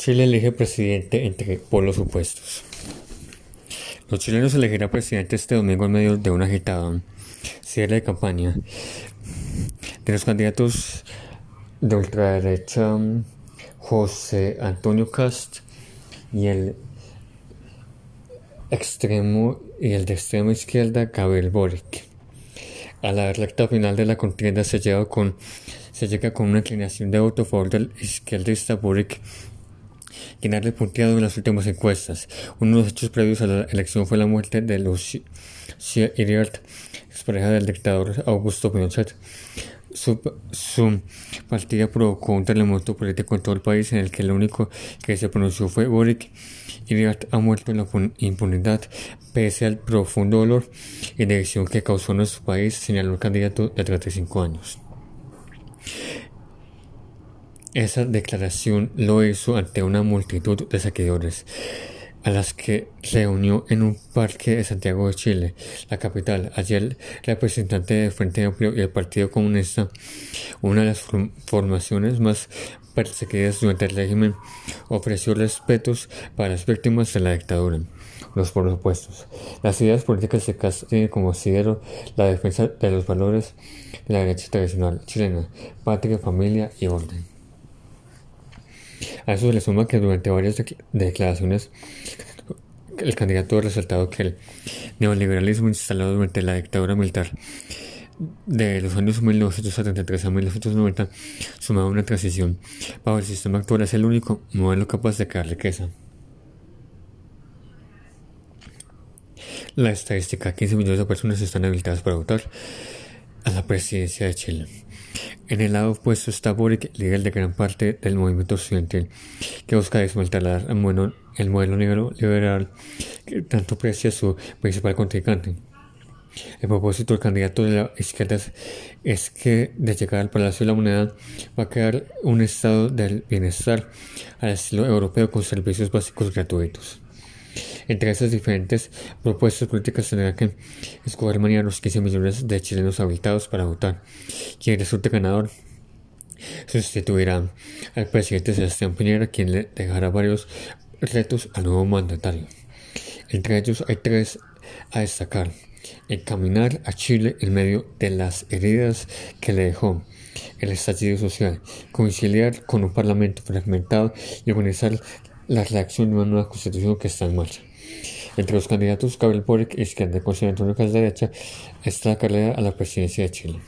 Chile elige presidente entre polos opuestos. Los chilenos elegirán presidente este domingo en medio de una agitada cierre de campaña de los candidatos de ultraderecha José Antonio Cast y el extremo y el de extrema izquierda Gabriel Boric. A la recta final de la contienda se llega con, se llega con una inclinación de voto a favor del izquierdista Boric quien ha repunteado en las últimas encuestas. Uno de los hechos previos a la elección fue la muerte de Lucia Iriart, expareja del dictador Augusto Pinochet. Su, partida provocó un terremoto político en todo el país en el que lo único que se pronunció fue Boric. Iriart ha muerto en la impunidad pese al profundo dolor y división que causó en nuestro país, señaló el candidato de 35 años. Esa declaración lo hizo ante una multitud de seguidores, a las que reunió en un parque de Santiago de Chile, la capital. Ayer el representante del Frente Amplio y el Partido Comunista, una de las formaciones más perseguidas durante el régimen, ofreció respetos para las víctimas de la dictadura. Los por opuestos. Las ideas políticas se tienen como considero la defensa de los valores de la derecha tradicional chilena, patria, familia y orden. A eso se le suma que durante varias declaraciones el candidato ha resaltado que el neoliberalismo instalado durante la dictadura militar de los años 1973 a 1990 sumaba una transición bajo el sistema actual es el único modelo capaz de crear riqueza. La estadística, 15 millones de personas están habilitadas para votar a la presidencia de Chile. En el lado opuesto está Boric, líder de gran parte del movimiento estudiantil, que busca desmantelar el modelo, el modelo liberal que tanto aprecia su principal contrincante. El propósito del candidato de la izquierda es que de llegar al Palacio de la Moneda va a crear un estado del bienestar al estilo europeo con servicios básicos gratuitos. Entre esas diferentes propuestas políticas tendrá que escoger mañana los 15 millones de chilenos habilitados para votar. Quien resulte ganador sustituirá al presidente Sebastián Piñera, quien le dejará varios retos al nuevo mandatario. Entre ellos hay tres a destacar. Encaminar a Chile en medio de las heridas que le dejó el estallido social, conciliar con un parlamento fragmentado y organizar la reacción de una nueva constitución que está en marcha. Entre los candidatos, Gabriel Boric, izquierda, con Antonio Cas derecha, está la carrera a la presidencia de Chile.